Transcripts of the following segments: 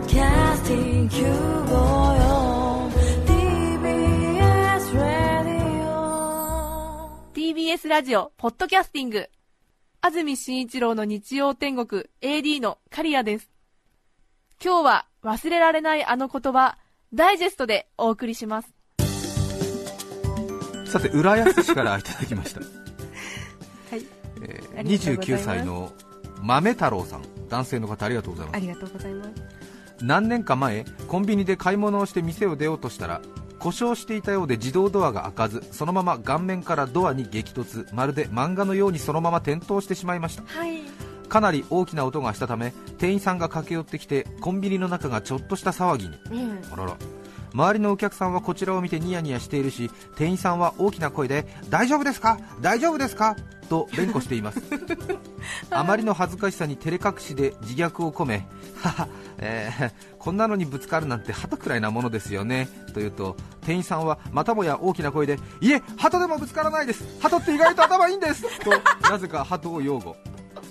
Podcasting 954 TBS Radio TBS ラジオ、ポッドキャスティング。安住紳一郎の日曜天国 AD のカリアです。今日は忘れられないあの言葉、ダイジェストでお送りします。さて浦安市からいただきました、はい。えーありがとうございます29歳の豆太郎さん男性の方ありがとうございますありがとうございます。何年か前コンビニで買い物をして店を出ようとしたら故障していたようで自動ドアが開かずそのまま顔面からドアに激突まるで漫画のようにそのまま転倒してしまいましたはい。かなり大きな音がしたため店員さんが駆け寄ってきてコンビニの中がちょっとした騒ぎにうん。あらら周りのお客さんはこちらを見てニヤニヤしているし店員さんは大きな声で大丈夫ですか？大丈夫ですか？と連呼しています。あまりの恥ずかしさに照れ隠しで自虐を込めはは、えーこんなのにぶつかるなんて鳩くらいなものですよね。と言うと店員さんはまたもや大きな声でいえ鳩でもぶつからないです。鳩って意外と頭いいんです。となぜか鳩を擁護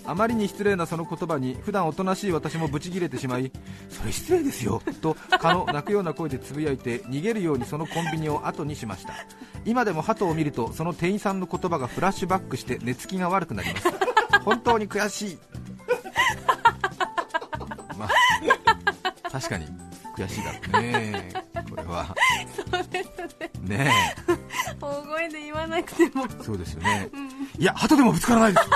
あまりに失礼なその言葉に普段おとなしい私もブチギレてしまいそれ失礼ですよと蚊の泣くような声でつぶやいて逃げるようにそのコンビニを後にしました。今でも鳩を見るとその店員さんの言葉がフラッシュバックして寝つきが悪くなります。本当に悔しい。まあ確かに悔しいだろうね。これは。そうですね。ね大声で言わなくても。えそうですよね。いや鳩でもぶつからないです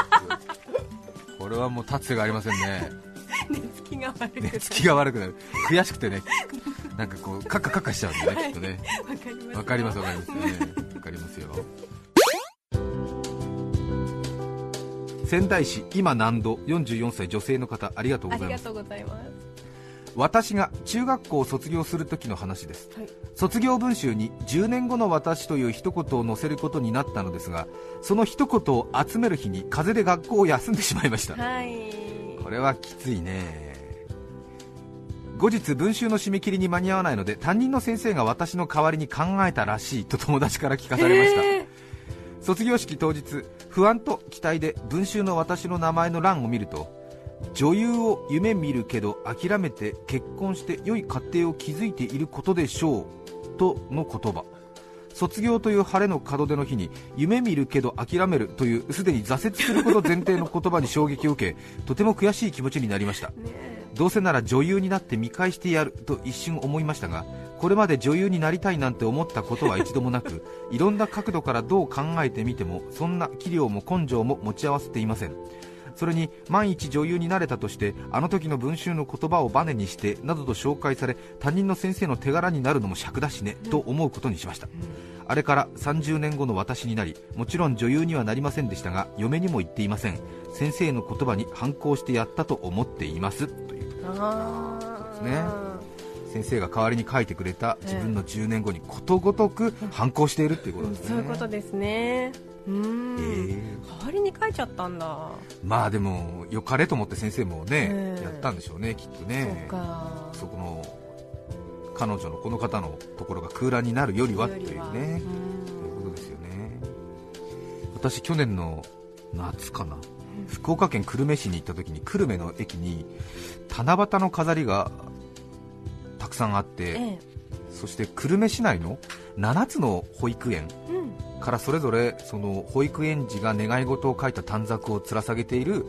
これはもう立つ瀬がありませんね。寝つきが悪くて。寝つきが悪くなる。悔しくてね。なんかこうカッカカッカしちゃうんだねきっとね。わかります。わかりますわかります。ねわかりますよ。仙台市今南度？44歳女性の方ありがとうございます私が中学校を卒業する時の話です。はい。卒業文集に10年後の私という一言を載せることになったのですがその一言を集める日に風邪で学校を休んでしまいました。はい。これはきついね。後日文集の締め切りに間に合わないので担任の先生が私の代わりに考えたらしいと友達から聞かされました、え卒業式当日不安と期待で文集の私の名前の欄を見ると女優を夢見るけど諦めて結婚して良い家庭を築いていることでしょうとの言葉卒業という晴れの門出の日に夢見るけど諦めるというすでに挫折すること前提の言葉に衝撃を受けとても悔しい気持ちになりました。どうせなら女優になって見返してやると一瞬思いましたがこれまで女優になりたいなんて思ったことは一度もなく いろんな角度からどう考えてみてもそんな器量も根性も持ち合わせていません。それに万一女優になれたとしてあの時の文集の言葉をバネにしてなどと紹介され担任の先生の手柄になるのも尺だしねと思うことにしました。あれから30年後の私になりもちろん女優にはなりませんでしたが嫁にも言っていません。先生の言葉に反抗してやったと思っています。というあー。ね先生が代わりに書いてくれた自分の10年後にことごとく反抗しているっていうことですね、そういうことですね。うーん。えー代わりに書いちゃったんだ。まあでもよかれと思って先生もね、ええ。やったんでしょうねきっとね。そこの彼女のこの方のところが空欄になるよりはっていうね。ということですよね。私去年の夏かな。福岡県久留米市に行った時に久留米の駅に七夕の飾りがたくさんあって、うんえ。そして久留米市内の7つの保育園。からそれぞれその保育園児が願い事を書いた短冊をつら下げている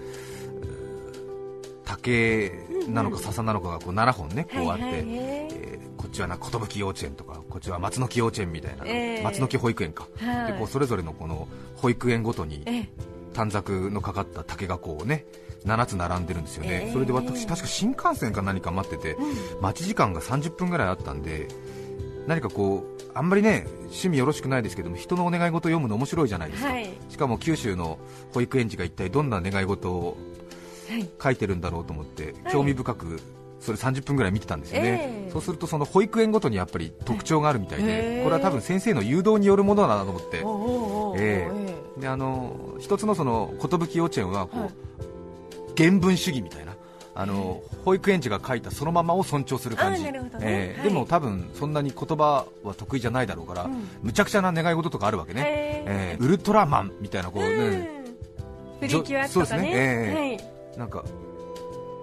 竹なのか笹なのかがこう7本ねこうあって、こっちはな寿幼稚園とかこっちは松の木幼稚園みたいな、ええ。松の木保育園か、はい。でこうそれぞれのこの保育園ごとにええ。短冊のかかった竹がこうね7つ並んでるんですよね、ええそれで私確か新幹線か何か待ってて、待ち時間が30分ぐらいあったんで何かこうあんまりね趣味よろしくないですけども人のお願い事を読むの面白いじゃないですか、はい。しかも九州の保育園児が一体どんな願い事をはい。書いてるんだろうと思ってはい。興味深くそれ30分ぐらい見てたんですよね、ええ。そうするとその保育園ごとにやっぱり特徴があるみたいへでえ。これは多分先生の誘導によるものだなと思って。ええ。であの一つのその寿幼稚園はこう、はい。原文主義みたいなあの保育園児が書いたそのままを尊重する感じ、あーなるほどね。はい。ええでも多分そんなに言葉は得意じゃないだろうから、うん。むちゃくちゃな願い事とかあるわけね、へえ。えウルトラマンみたいなこう、えね。うん。プリキュアとかね。そうですね。ええ。はい。なんか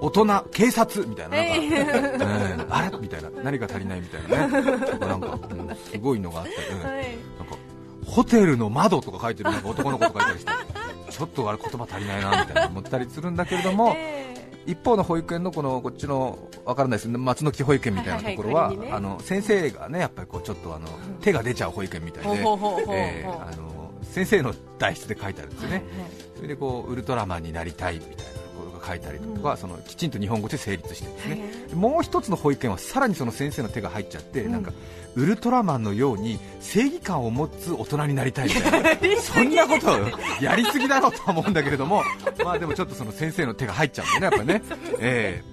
大人警察みたいななんか、あれ？みたいな。何が足りないみたいなね。なんか、うんすごいのがあって、うん。はい。なんかホテルの窓とか書いてるなんか男の子とかいたりして。ちょっとあれ言葉足りないなみたいな。思ったりするんだけれども、え一方の保育園のこのこっちのわからないですね。松の木保育園みたいなところは,、はいはいはいあの先生がねやっぱりこうちょっとあの手が出ちゃう保育園みたいで、えーあの先生の代筆で書いてあるんですよね、それでこうウルトラマンになりたいみたいなが書いてありとか、そのきちんと日本語で成立してですね、もう一つの保育園はさらにその先生の手が入っちゃって、なんかウルトラマンのように正義感を持つ大人になりたいみたいな そんなこと やりすぎだろうとは思うんだけれども、まあでもちょっとその先生の手が入っちゃうんだよね、やっぱね、ええ。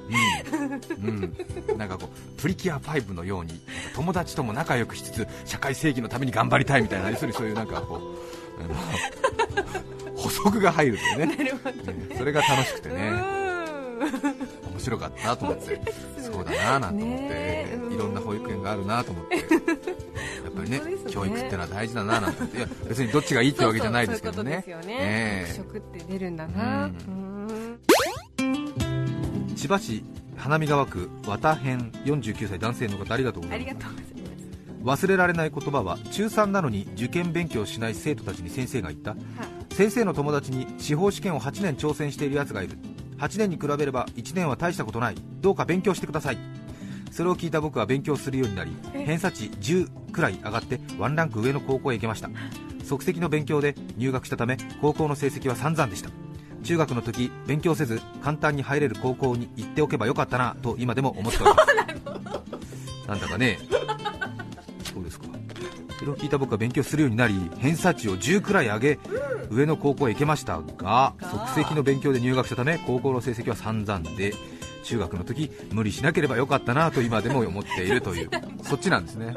うん。うん、なんかこうプリキュア5のように友達とも仲良くしつつ社会正義のために頑張りたいみたいな、要するにそういうなんかこう。補足が入るというね、ええそれが楽しくてね、面白かったと思って、そうだななんて思って、いろんな保育園があるなと思って、やっぱりねね。教育ってのは大事だななんて思って、いや別にどっちがいいってわけじゃないですけどね、そう食って出るんだな。千葉市花見川区綿編49歳男性の方ありがとうございます。忘れられない言葉は中3なのに受験勉強しない生徒たちに先生が言った先生の友達に司法試験を8年挑戦しているやつがいる。8年に比べれば1年は大したことない。どうか勉強してください。それを聞いた僕は勉強するようになり偏差値10くらい上がってワンランク上の高校へ行けました。即席の勉強で入学したため高校の成績は散々でした。中学の時勉強せず簡単に入れる高校に行っておけばよかったなと今でも思っております。なんだかねそれを聞いた僕は勉強するようになり偏差値を10くらい上げ上の高校へ行けましたが即席の勉強で入学したため高校の成績は散々で中学の時無理しなければよかったなと今でも思っているという そっちなんですね。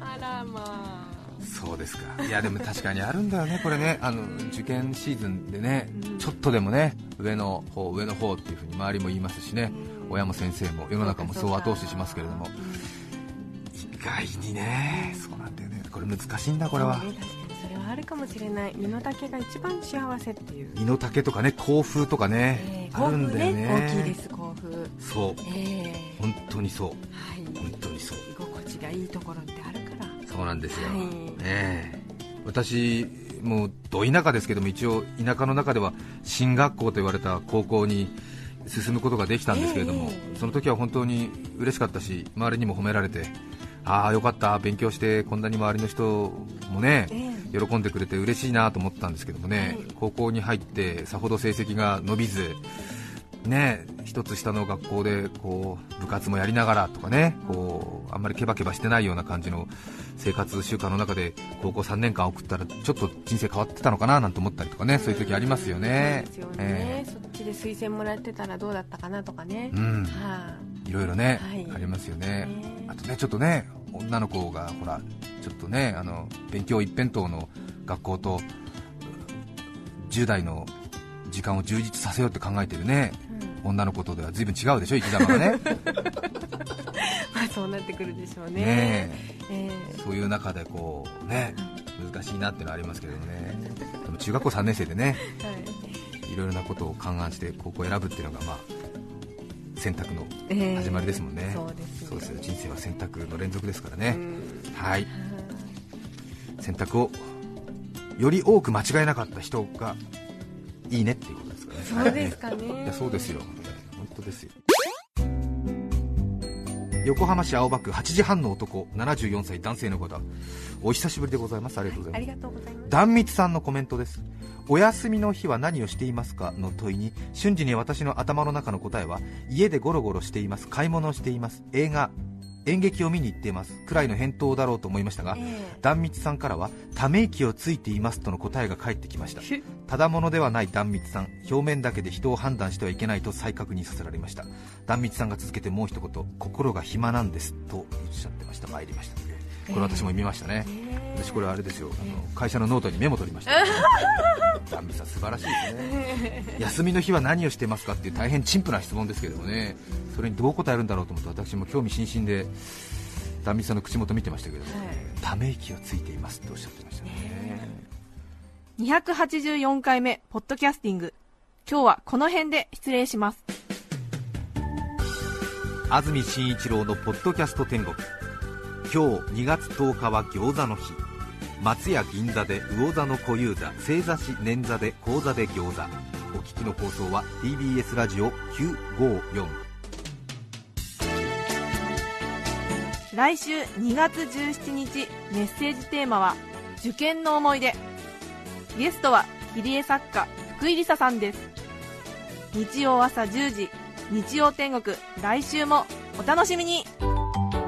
あらまあ。そうですか。いやでも確かにあるんだよねこれね。あの受験シーズンでねちょっとでもね上の方上の方っていうふうに周りも言いますしね。親も先生も世の中もそう後押ししますけれども。意外にね。そうなんだよね。これ難しいんだこれは。ね確かにそれはあるかもしれない。身の丈が一番幸せっていう。身の丈とかね甲風とかね、えーあるんだよね。大きいです甲府そう。ええ。本当にそう。はい。本当にそう。居心地がいいところってあるから。そうなんですよ、はい。ねえ。私もうど田舎ですけども一応田舎の中では進学校と言われた高校に進むことができたんですけれども、ええ。その時は本当に嬉しかったし周りにも褒められてああよかった。勉強してこんなに周りの人もね、え喜んでくれて嬉しいなと思ったんですけどもね、はい。高校に入ってさほど成績が伸びず、ね、一つ下の学校でこう部活もやりながらとかねこうあんまりケバケバしてないような感じの生活習慣の中で高校3年間送ったらちょっと人生変わってたのかななんて思ったりとかねそういう時ありますよね。そそっちで推薦もらってたらどうだったかなとかね。え、うん。はいろいろね、はい。ありますよね。ねあとねちょっとね女の子がほらちょっとねあの勉強一辺倒の学校と10代の時間を充実させようって考えてるねうん。女の子とでは随分違うでしょ生き様がね。まあそうなってくるでしょうね。ねえ。えそういう中でこうね難しいなっていうのはありますけれどもね。でも中学校3年生でねえはい。いろいろなことを勘案して高校を選ぶっていうのがまあ選択のええ。始まりですもんね、そうでそうですよ人生は選択の連続ですからね、うん。はい。選択をより多く間違えなかった人がいいねっていうことですかね。そうですかね。い。やそうですよ。本当ですよ。横浜市青葉区8時半の男74歳男性の方。お久しぶりでございます。ありがとうございます。ありがとうございます。壇蜜さんのコメントですお休みの日は何をしていますか？の問いに瞬時に私の頭の中の答えは家でゴロゴロしています買い物をしています。映画演劇を見に行っています。くらいの返答だろうと思いましたがえ壇蜜さんからはため息をついていますとの答えが返ってきました。えただものではない壇蜜さん。表面だけで人を判断してはいけないと再確認させられました。壇蜜さんが続けてもう一言心が暇なんですとおっしゃってました。参りましたこれ私も見ましたね、ええ私これあれですよ。あの会社のノートにメモ取りました。壇蜜さん素晴らしいですね。休みの日は何をしてますかっていう大変陳腐な質問ですけどもね。それにどう答えるんだろうと思って私も興味津々で壇蜜さんの口元見てましたけど。も、はい。ため息をついていますっておっしゃってましたね。284回目ポッドキャスティング。今日はこの辺で失礼します。安住紳一郎のポッドキャスト天国今日2月10日は餃子の日。松屋銀座で魚座の小遊三正座し捻座で講座で餃子。お聞きの放送は TBS ラジオ954来週2月17日メッセージテーマは受験の思い出。ゲストは切り絵作家福井梨沙さんです。日曜朝10時日曜天国来週もお楽しみに。